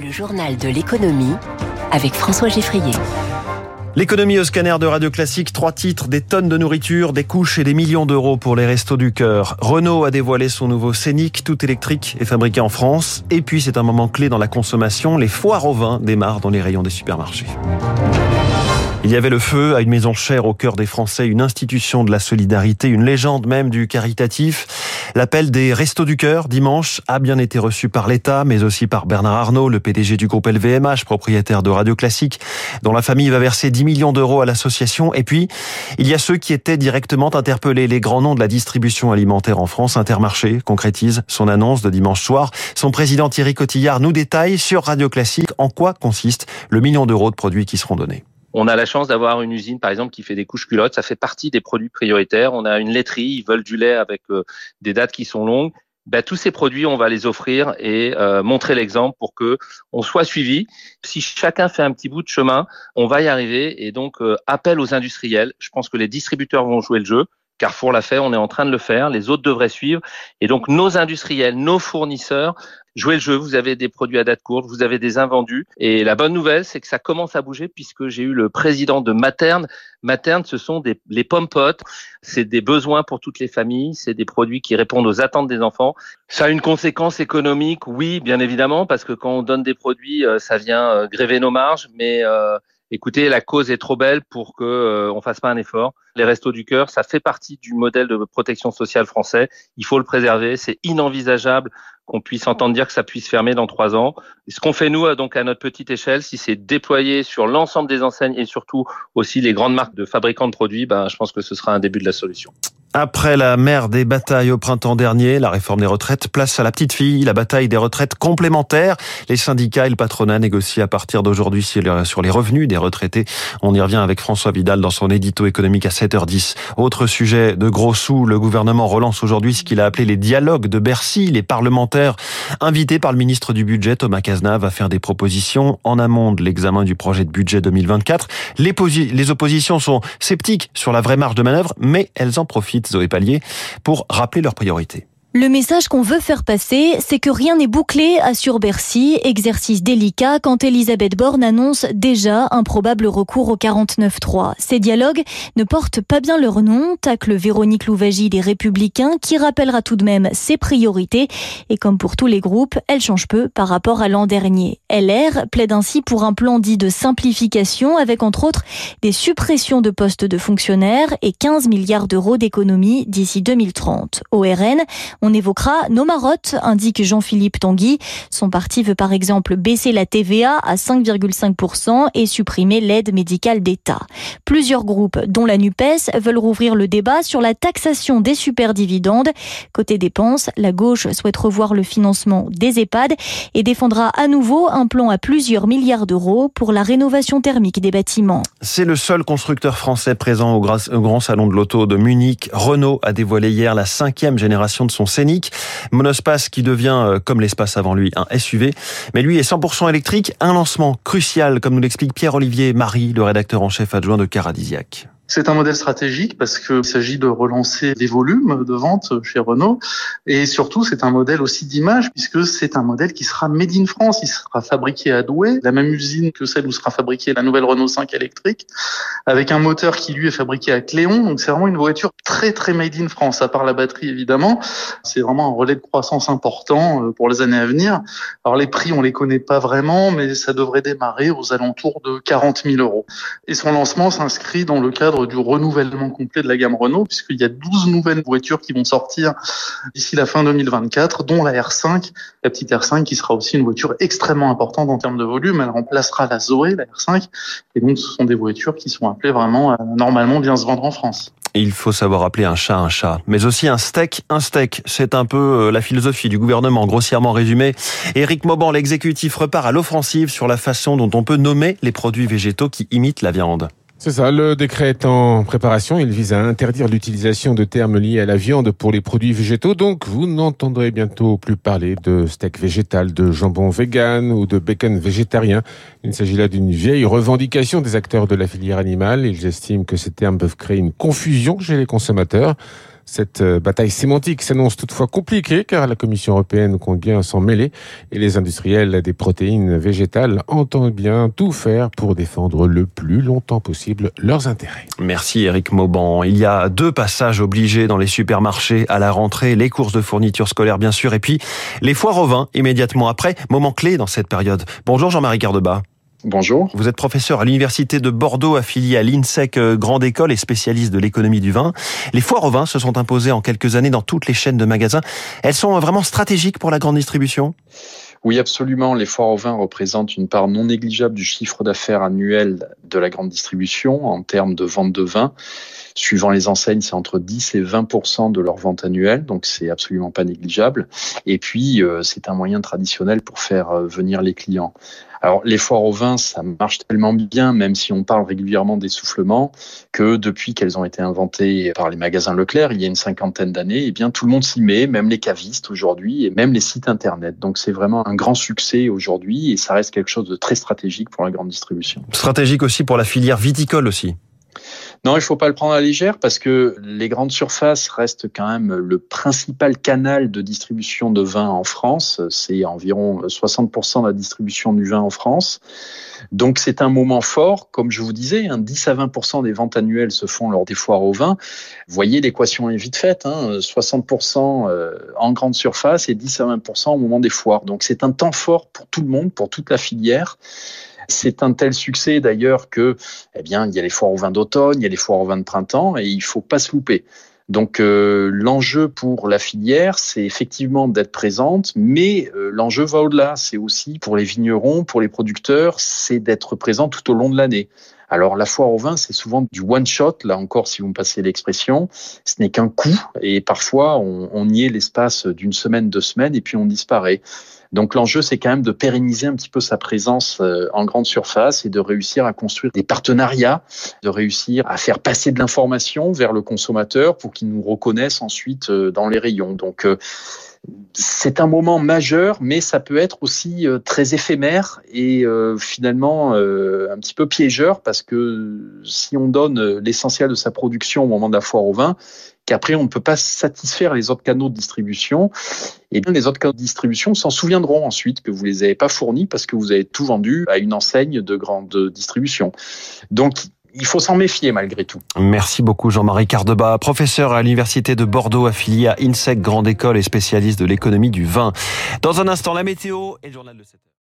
Le journal de l'économie avec François Geffrier. L'économie au scanner de Radio Classique, trois titres, des tonnes de nourriture, des couches et des millions d'euros pour les restos du cœur. Renault a dévoilé son nouveau Scénic, tout électrique et fabriqué en France. Et puis c'est un moment clé dans la consommation, les foires au vin démarrent dans les rayons des supermarchés. Il y avait le feu à une maison chère au cœur des Français, une institution de la solidarité, une légende même du caritatif. L'appel des Restos du Cœur dimanche a bien été reçu par l'État, mais aussi par Bernard Arnault, le PDG du groupe LVMH, propriétaire de Radio Classique, dont la famille va verser 10 millions d'euros à l'association. Et puis, il y a ceux qui étaient directement interpellés, les grands noms de la distribution alimentaire en France. Intermarché concrétise son annonce de dimanche soir. Son président Thierry Cotillard nous détaille sur Radio Classique en quoi consiste le million d'euros de produits qui seront donnés. On a la chance d'avoir une usine, par exemple, qui fait des couches culottes. Ça fait partie des produits prioritaires. On a une laiterie, ils veulent du lait avec euh, des dates qui sont longues. Ben, tous ces produits, on va les offrir et euh, montrer l'exemple pour que on soit suivi. Si chacun fait un petit bout de chemin, on va y arriver. Et donc, euh, appel aux industriels. Je pense que les distributeurs vont jouer le jeu. Carrefour l'a fait, on est en train de le faire, les autres devraient suivre. Et donc nos industriels, nos fournisseurs, jouez le jeu, vous avez des produits à date courte, vous avez des invendus. Et la bonne nouvelle, c'est que ça commence à bouger puisque j'ai eu le président de Materne. Materne, ce sont des, les pommes c'est des besoins pour toutes les familles, c'est des produits qui répondent aux attentes des enfants. Ça a une conséquence économique, oui, bien évidemment, parce que quand on donne des produits, euh, ça vient euh, gréver nos marges, mais... Euh, écoutez, la cause est trop belle pour que euh, on fasse pas un effort. Les restos du cœur, ça fait partie du modèle de protection sociale français. Il faut le préserver. C'est inenvisageable qu'on puisse entendre dire que ça puisse fermer dans trois ans. ce qu'on fait nous, euh, donc à notre petite échelle, si c'est déployé sur l'ensemble des enseignes et surtout aussi les grandes marques de fabricants de produits, ben, je pense que ce sera un début de la solution. Après la mer des batailles au printemps dernier, la réforme des retraites, place à la petite fille, la bataille des retraites complémentaires. Les syndicats et le patronat négocient à partir d'aujourd'hui sur les revenus des retraités. On y revient avec François Vidal dans son édito économique à 7h10. Autre sujet de gros sous, le gouvernement relance aujourd'hui ce qu'il a appelé les dialogues de Bercy. Les parlementaires invités par le ministre du Budget, Thomas Cazenave, à faire des propositions en amont de l'examen du projet de budget 2024. Les, les oppositions sont sceptiques sur la vraie marge de manœuvre, mais elles en profitent Zoé Pallier, pour rappeler leurs priorités. Le message qu'on veut faire passer, c'est que rien n'est bouclé, assure Bercy, exercice délicat quand Elisabeth Borne annonce déjà un probable recours au 49-3. Ces dialogues ne portent pas bien leur nom, tacle Véronique Louvagie des Républicains, qui rappellera tout de même ses priorités. Et comme pour tous les groupes, elle change peu par rapport à l'an dernier. LR plaide ainsi pour un plan dit de simplification avec entre autres des suppressions de postes de fonctionnaires et 15 milliards d'euros d'économies d'ici 2030. Au RN, on évoquera nos marottes, indique Jean-Philippe Tanguy. Son parti veut par exemple baisser la TVA à 5,5% et supprimer l'aide médicale d'État. Plusieurs groupes, dont la NUPES, veulent rouvrir le débat sur la taxation des superdividendes. Côté dépenses, la gauche souhaite revoir le financement des EHPAD et défendra à nouveau un plan à plusieurs milliards d'euros pour la rénovation thermique des bâtiments. C'est le seul constructeur français présent au Grand Salon de l'Auto de Munich. Renault a dévoilé hier la cinquième génération de son scénique. Monospace qui devient, euh, comme l'espace avant lui, un SUV. Mais lui est 100% électrique. Un lancement crucial, comme nous l'explique Pierre-Olivier Marie, le rédacteur en chef adjoint de Caradisiac. C'est un modèle stratégique parce qu'il s'agit de relancer des volumes de vente chez Renault et surtout c'est un modèle aussi d'image puisque c'est un modèle qui sera made in France, il sera fabriqué à Douai, la même usine que celle où sera fabriquée la nouvelle Renault 5 électrique avec un moteur qui lui est fabriqué à Cléon. Donc c'est vraiment une voiture très très made in France à part la batterie évidemment. C'est vraiment un relais de croissance important euh, pour les années à venir. Alors les prix on les connaît pas vraiment mais ça devrait démarrer aux alentours de 40 000 euros. Et son lancement s'inscrit dans le cadre du renouvellement complet de la gamme Renault, puisqu'il y a 12 nouvelles voitures qui vont sortir d'ici la fin 2024, dont la R5, la petite R5 qui sera aussi une voiture extrêmement importante en termes de volume. Elle remplacera la Zoé, la R5, et donc ce sont des voitures qui sont appelées vraiment à normalement bien se vendre en France. Il faut savoir appeler un chat un chat, mais aussi un steak un steak. C'est un peu euh, la philosophie du gouvernement, grossièrement résumé. Éric Mauban, l'exécutif, repart à l'offensive sur la façon dont on peut nommer les produits végétaux qui imitent la viande. C'est ça, le décret est en préparation. Il vise à interdire l'utilisation de termes liés à la viande pour les produits végétaux. Donc, vous n'entendrez bientôt plus parler de steak végétal, de jambon vegan ou de bacon végétarien. Il s'agit là d'une vieille revendication des acteurs de la filière animale. Ils estiment que ces termes peuvent créer une confusion chez les consommateurs. Cette euh, bataille sémantique s'annonce toutefois compliquée car la Commission européenne compte bien s'en mêler et les industriels des protéines végétales entendent bien tout faire pour défendre le plus longtemps possible leurs intérêts. Merci Eric Mauban. Il y a deux passages obligés dans les supermarchés à la rentrée, les courses de fournitures scolaires bien sûr et puis les foires au vin immédiatement après, moment clé dans cette période. Bonjour Jean-Marie Cardeba. Bonjour. Vous êtes professeur à l'université de Bordeaux, affilié à l'INSEC euh, Grande École et spécialiste de l'économie du vin. Les foires au vin se sont imposées en quelques années dans toutes les chaînes de magasins. Elles sont vraiment stratégiques pour la grande distribution? Oui, absolument. Les foires au vin représentent une part non négligeable du chiffre d'affaires annuel de la grande distribution en termes de vente de vin. Suivant les enseignes, c'est entre 10 et 20% de leur vente annuelle, donc c'est absolument pas négligeable. Et puis, euh, c'est un moyen traditionnel pour faire euh, venir les clients. Alors, les foires au vin, ça marche tellement bien, même si on parle régulièrement d'essoufflement, que depuis qu'elles ont été inventées par les magasins Leclerc, il y a une cinquantaine d'années, eh bien, tout le monde s'y met, même les cavistes aujourd'hui, et même les sites Internet. Donc, c'est vraiment un grand succès aujourd'hui, et ça reste quelque chose de très stratégique pour la grande distribution. Stratégique aussi pour la filière viticole aussi. Non, il faut pas le prendre à légère parce que les grandes surfaces restent quand même le principal canal de distribution de vin en France. C'est environ 60% de la distribution du vin en France. Donc c'est un moment fort, comme je vous disais, 10 hein, à 20% des ventes annuelles se font lors des foires au vin. Vous voyez, l'équation est vite faite, 60% hein. euh, en grande surface et 10 à 20% au moment des foires. Donc c'est un temps fort pour tout le monde, pour toute la filière. C'est un tel succès d'ailleurs que, eh bien, il y a les foires au vin d'automne, il y a les foires au vin de printemps, et il faut pas se louper. Donc euh, l'enjeu pour la filière, c'est effectivement d'être présente, mais euh, l'enjeu va au-delà. C'est aussi pour les vignerons, pour les producteurs, c'est d'être présent tout au long de l'année. Alors la foire au vin, c'est souvent du one shot. Là encore, si vous me passez l'expression, ce n'est qu'un coup, et parfois on, on y est l'espace d'une semaine, deux semaines, et puis on disparaît. Donc l'enjeu, c'est quand même de pérenniser un petit peu sa présence euh, en grande surface et de réussir à construire des partenariats, de réussir à faire passer de l'information vers le consommateur pour qu'il nous reconnaisse ensuite euh, dans les rayons. Donc euh, c'est un moment majeur, mais ça peut être aussi très éphémère et finalement un petit peu piégeur parce que si on donne l'essentiel de sa production au moment de la foire au vin, qu'après on ne peut pas satisfaire les autres canaux de distribution, et bien les autres canaux de distribution s'en souviendront ensuite que vous les avez pas fournis parce que vous avez tout vendu à une enseigne de grande distribution. Donc il faut s'en méfier malgré tout. Merci beaucoup Jean-Marie Cardeba, professeur à l'Université de Bordeaux, affilié à INSEC Grande École et spécialiste de l'économie du vin. Dans un instant, la météo et le journal de 7